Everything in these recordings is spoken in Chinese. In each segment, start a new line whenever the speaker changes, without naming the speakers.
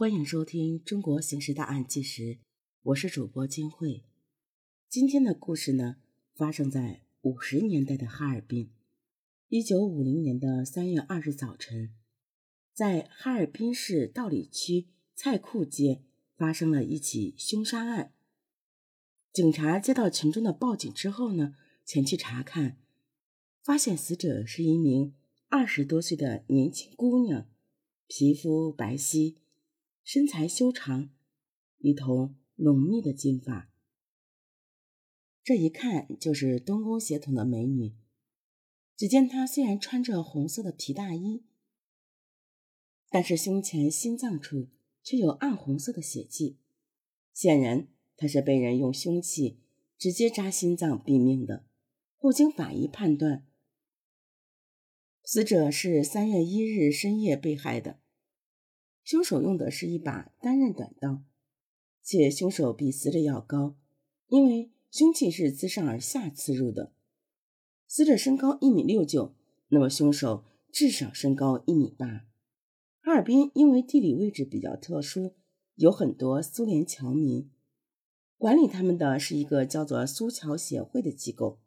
欢迎收听《中国刑事大案纪实》，我是主播金慧。今天的故事呢，发生在五十年代的哈尔滨。一九五零年的三月二日早晨，在哈尔滨市道里区菜库街发生了一起凶杀案。警察接到群众的报警之后呢，前去查看，发现死者是一名二十多岁的年轻姑娘，皮肤白皙，身材修长，一头浓密的金发。这一看就是东宫血统的美女。只见她虽然穿着红色的皮大衣，但是胸前心脏处却有暗红色的血迹，显然。她是被人用凶器直接扎心脏毙命的。后经法医判断，死者是三月一日深夜被害的。凶手用的是一把单刃短刀，且凶手比死者要高，因为凶器是自上而下刺入的。死者身高一米六九，那么凶手至少身高一米八。哈尔滨因为地理位置比较特殊，有很多苏联侨民。管理他们的是一个叫做苏侨协会的机构。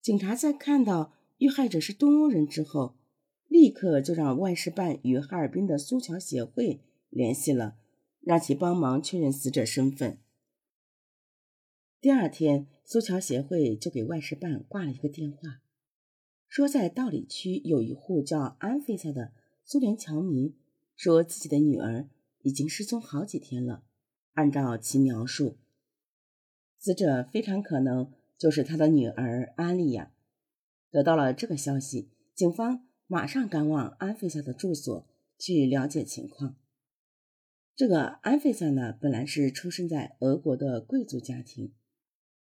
警察在看到遇害者是东欧人之后，立刻就让外事办与哈尔滨的苏侨协会联系了，让其帮忙确认死者身份。第二天，苏侨协会就给外事办挂了一个电话，说在道里区有一户叫安菲萨的苏联侨民，说自己的女儿已经失踪好几天了。按照其描述。死者非常可能就是他的女儿安丽亚。得到了这个消息，警方马上赶往安菲萨的住所去了解情况。这个安菲萨呢，本来是出生在俄国的贵族家庭。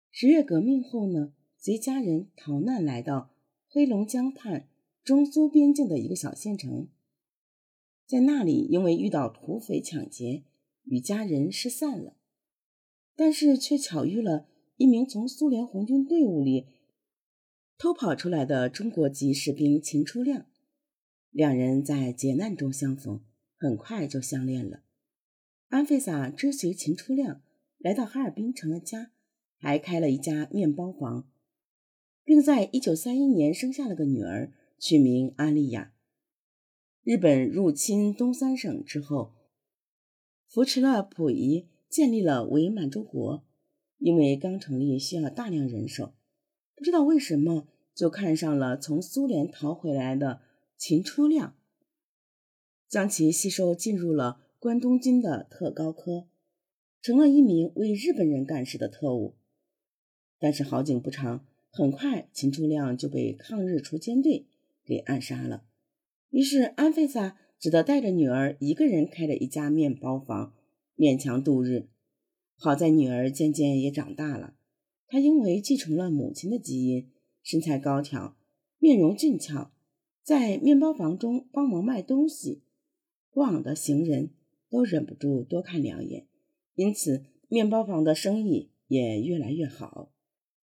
十月革命后呢，随家人逃难来到黑龙江畔中苏边境的一个小县城，在那里因为遇到土匪抢劫，与家人失散了。但是却巧遇了一名从苏联红军队伍里偷跑出来的中国籍士兵秦初亮，两人在劫难中相逢，很快就相恋了。安菲萨追随秦初亮来到哈尔滨成了家，还开了一家面包房，并在一九三一年生下了个女儿，取名安丽亚。日本入侵东三省之后，扶持了溥仪。建立了伪满洲国，因为刚成立需要大量人手，不知道为什么就看上了从苏联逃回来的秦初亮，将其吸收进入了关东军的特高科，成了一名为日本人干事的特务。但是好景不长，很快秦初亮就被抗日锄奸队给暗杀了。于是安菲萨只得带着女儿一个人开了一家面包房。勉强度日，好在女儿渐渐也长大了。她因为继承了母亲的基因，身材高挑，面容俊俏，在面包房中帮忙卖东西，过往的行人都忍不住多看两眼，因此面包房的生意也越来越好。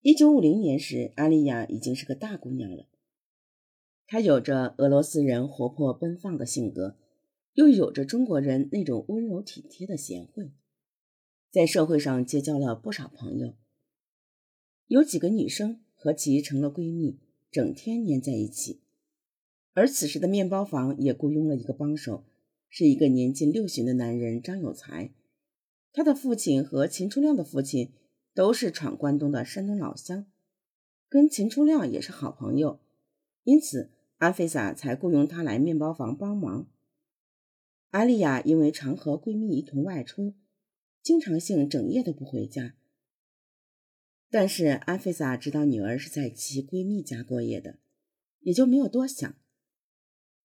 一九五零年时，阿丽亚已经是个大姑娘了。她有着俄罗斯人活泼奔放的性格。又有着中国人那种温柔体贴的贤惠，在社会上结交了不少朋友，有几个女生和其成了闺蜜，整天黏在一起。而此时的面包房也雇佣了一个帮手，是一个年近六旬的男人张有才。他的父亲和秦初亮的父亲都是闯关东的山东老乡，跟秦初亮也是好朋友，因此阿菲萨才雇佣他来面包房帮忙。阿丽亚因为常和闺蜜一同外出，经常性整夜都不回家。但是阿菲萨知道女儿是在其闺蜜家过夜的，也就没有多想。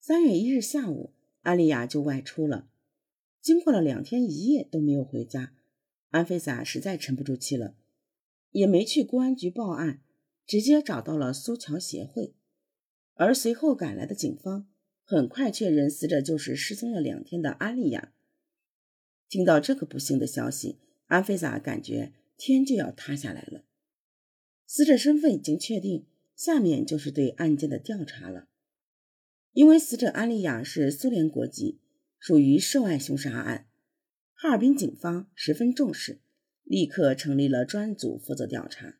三月一日下午，阿丽亚就外出了。经过了两天一夜都没有回家，安菲萨实在沉不住气了，也没去公安局报案，直接找到了苏桥协会。而随后赶来的警方。很快确认死者就是失踪了两天的阿丽亚。听到这个不幸的消息，安菲萨感觉天就要塌下来了。死者身份已经确定，下面就是对案件的调查了。因为死者安丽亚是苏联国籍，属于涉外凶杀案，哈尔滨警方十分重视，立刻成立了专案组负责调查。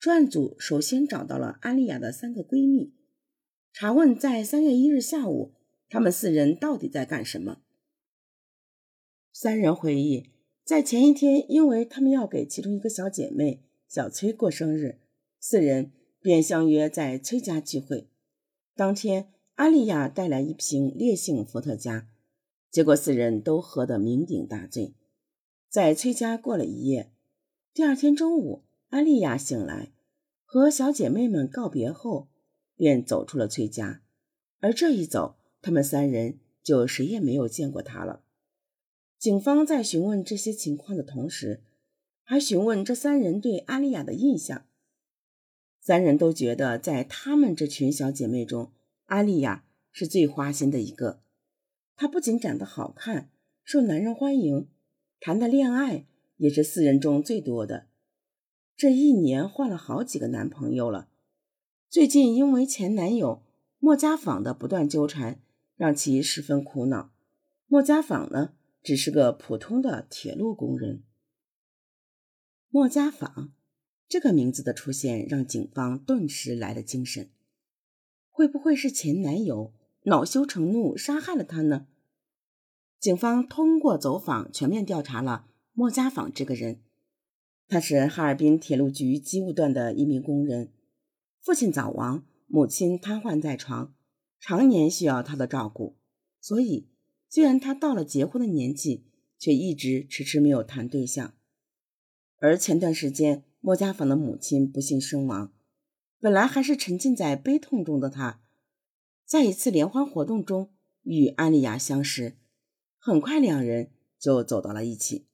专案组首先找到了安丽亚的三个闺蜜，查问在三月一日下午，她们四人到底在干什么。三人回忆，在前一天，因为他们要给其中一个小姐妹小崔过生日，四人便相约在崔家聚会。当天，阿丽亚带来一瓶烈性伏特加。结果四人都喝得酩酊大醉，在崔家过了一夜。第二天中午，阿丽亚醒来，和小姐妹们告别后，便走出了崔家。而这一走，他们三人就谁也没有见过她了。警方在询问这些情况的同时，还询问这三人对阿丽亚的印象。三人都觉得，在她们这群小姐妹中，安丽亚是最花心的一个。她不仅长得好看，受男人欢迎，谈的恋爱也是四人中最多的。这一年换了好几个男朋友了。最近因为前男友莫家坊的不断纠缠，让其十分苦恼。莫家坊呢，只是个普通的铁路工人。莫家坊这个名字的出现，让警方顿时来了精神。会不会是前男友恼羞成怒杀害了她呢？警方通过走访全面调查了莫家坊这个人。他是哈尔滨铁路局机务段的一名工人，父亲早亡，母亲瘫痪在床，常年需要他的照顾。所以，虽然他到了结婚的年纪，却一直迟迟没有谈对象。而前段时间，莫家坊的母亲不幸身亡，本来还是沉浸在悲痛中的他，在一次联欢活动中与安丽亚相识。很快，两人就走到了一起。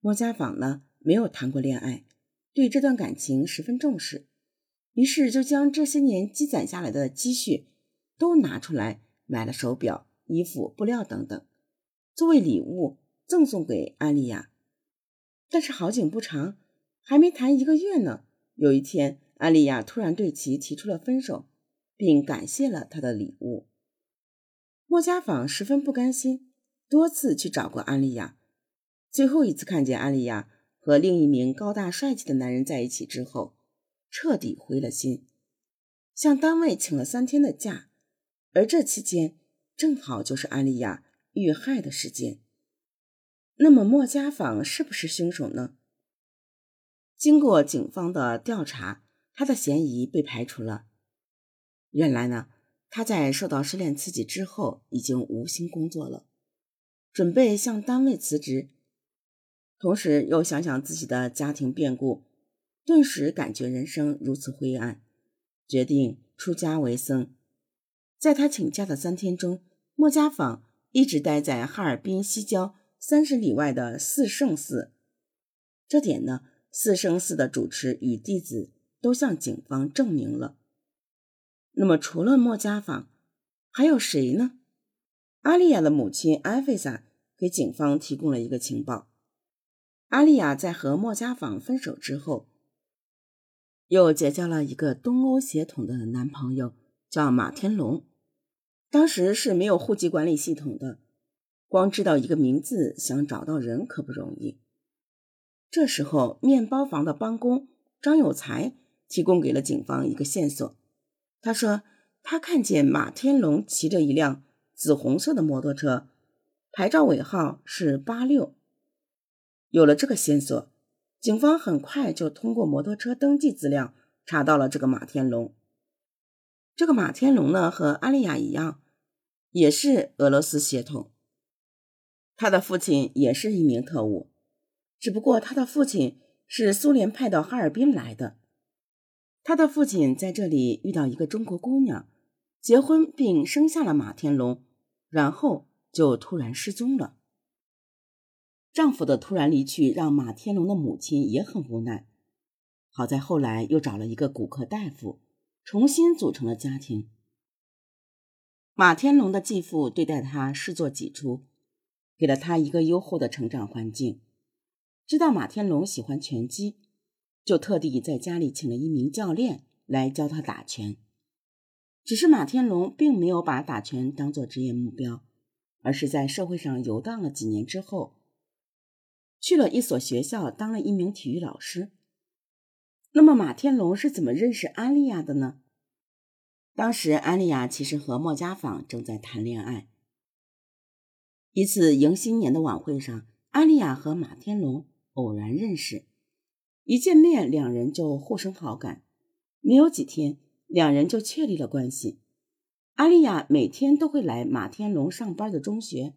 莫家坊呢，没有谈过恋爱，对这段感情十分重视，于是就将这些年积攒下来的积蓄都拿出来买了手表、衣服、布料等等，作为礼物赠送给安丽亚。但是好景不长，还没谈一个月呢，有一天，安丽亚突然对其提出了分手，并感谢了他的礼物。莫家坊十分不甘心。多次去找过安丽亚，最后一次看见安丽亚和另一名高大帅气的男人在一起之后，彻底灰了心，向单位请了三天的假，而这期间正好就是安丽亚遇害的时间。那么莫家坊是不是凶手呢？经过警方的调查，他的嫌疑被排除了。原来呢，他在受到失恋刺激之后，已经无心工作了。准备向单位辞职，同时又想想自己的家庭变故，顿时感觉人生如此灰暗，决定出家为僧。在他请假的三天中，莫家坊一直待在哈尔滨西郊三十里外的四圣寺。这点呢，四圣寺的主持与弟子都向警方证明了。那么，除了莫家坊，还有谁呢？阿丽亚的母亲艾菲萨给警方提供了一个情报：阿丽亚在和莫家坊分手之后，又结交了一个东欧血统的男朋友，叫马天龙。当时是没有户籍管理系统的，光知道一个名字，想找到人可不容易。这时候，面包房的帮工张有才提供给了警方一个线索。他说，他看见马天龙骑着一辆。紫红色的摩托车，牌照尾号是八六。有了这个线索，警方很快就通过摩托车登记资料查到了这个马天龙。这个马天龙呢，和阿丽亚一样，也是俄罗斯血统。他的父亲也是一名特务，只不过他的父亲是苏联派到哈尔滨来的。他的父亲在这里遇到一个中国姑娘，结婚并生下了马天龙。然后就突然失踪了。丈夫的突然离去让马天龙的母亲也很无奈。好在后来又找了一个骨科大夫，重新组成了家庭。马天龙的继父对待他视作己出，给了他一个优厚的成长环境。知道马天龙喜欢拳击，就特地在家里请了一名教练来教他打拳。只是马天龙并没有把打拳当做职业目标，而是在社会上游荡了几年之后，去了一所学校当了一名体育老师。那么马天龙是怎么认识安丽亚的呢？当时安丽亚其实和莫家坊正在谈恋爱。一次迎新年的晚会上，安丽亚和马天龙偶然认识，一见面两人就互生好感。没有几天，两人就确立了关系。阿丽亚每天都会来马天龙上班的中学，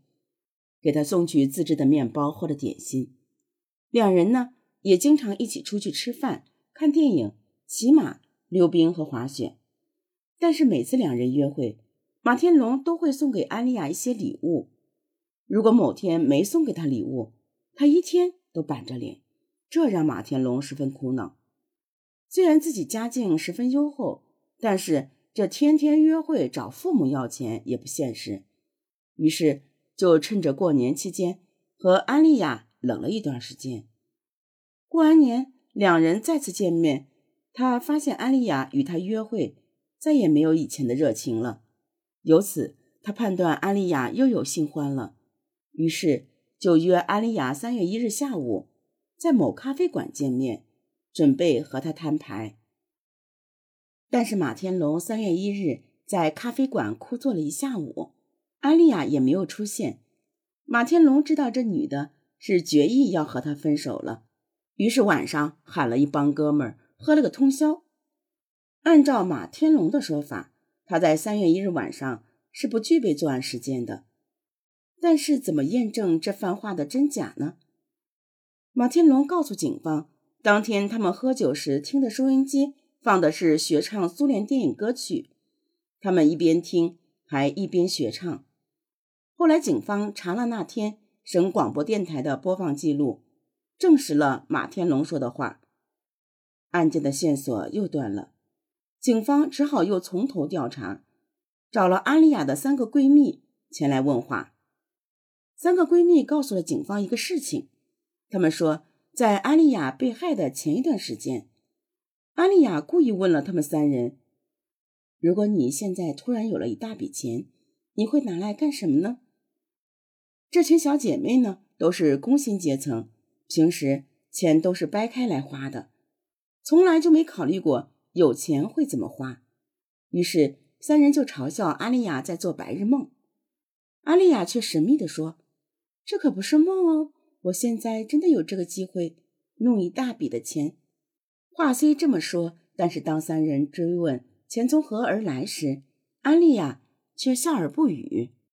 给他送去自制的面包或者点心。两人呢，也经常一起出去吃饭、看电影、骑马、溜冰和滑雪。但是每次两人约会，马天龙都会送给安丽亚一些礼物。如果某天没送给他礼物，他一天都板着脸，这让马天龙十分苦恼。虽然自己家境十分优厚，但是这天天约会找父母要钱也不现实。于是就趁着过年期间和安丽亚冷了一段时间。过完年，两人再次见面，他发现安丽亚与他约会再也没有以前的热情了。由此，他判断安丽亚又有新欢了。于是就约安丽亚三月一日下午在某咖啡馆见面，准备和他摊牌。但是马天龙三月一日在咖啡馆哭坐了一下午，安丽亚也没有出现。马天龙知道这女的是决意要和他分手了，于是晚上喊了一帮哥们儿喝了个通宵。按照马天龙的说法，他在三月一日晚上是不具备作案时间的。但是怎么验证这番话的真假呢？马天龙告诉警方，当天他们喝酒时听的收音机放的是学唱苏联电影歌曲，他们一边听还一边学唱。后来警方查了那天省广播电台的播放记录，证实了马天龙说的话，案件的线索又断了。警方只好又从头调查，找了阿丽亚的三个闺蜜前来问话。三个闺蜜告诉了警方一个事情，她们说，在安丽亚被害的前一段时间，安丽亚故意问了他们三人：“如果你现在突然有了一大笔钱，你会拿来干什么呢？”这群小姐妹呢，都是工薪阶层，平时钱都是掰开来花的，从来就没考虑过有钱会怎么花。于是三人就嘲笑安丽亚在做白日梦，安丽亚却神秘地说。这可不是梦哦！我现在真的有这个机会弄一大笔的钱。话虽这么说，但是当三人追问钱从何而来时，安莉亚却笑而不语。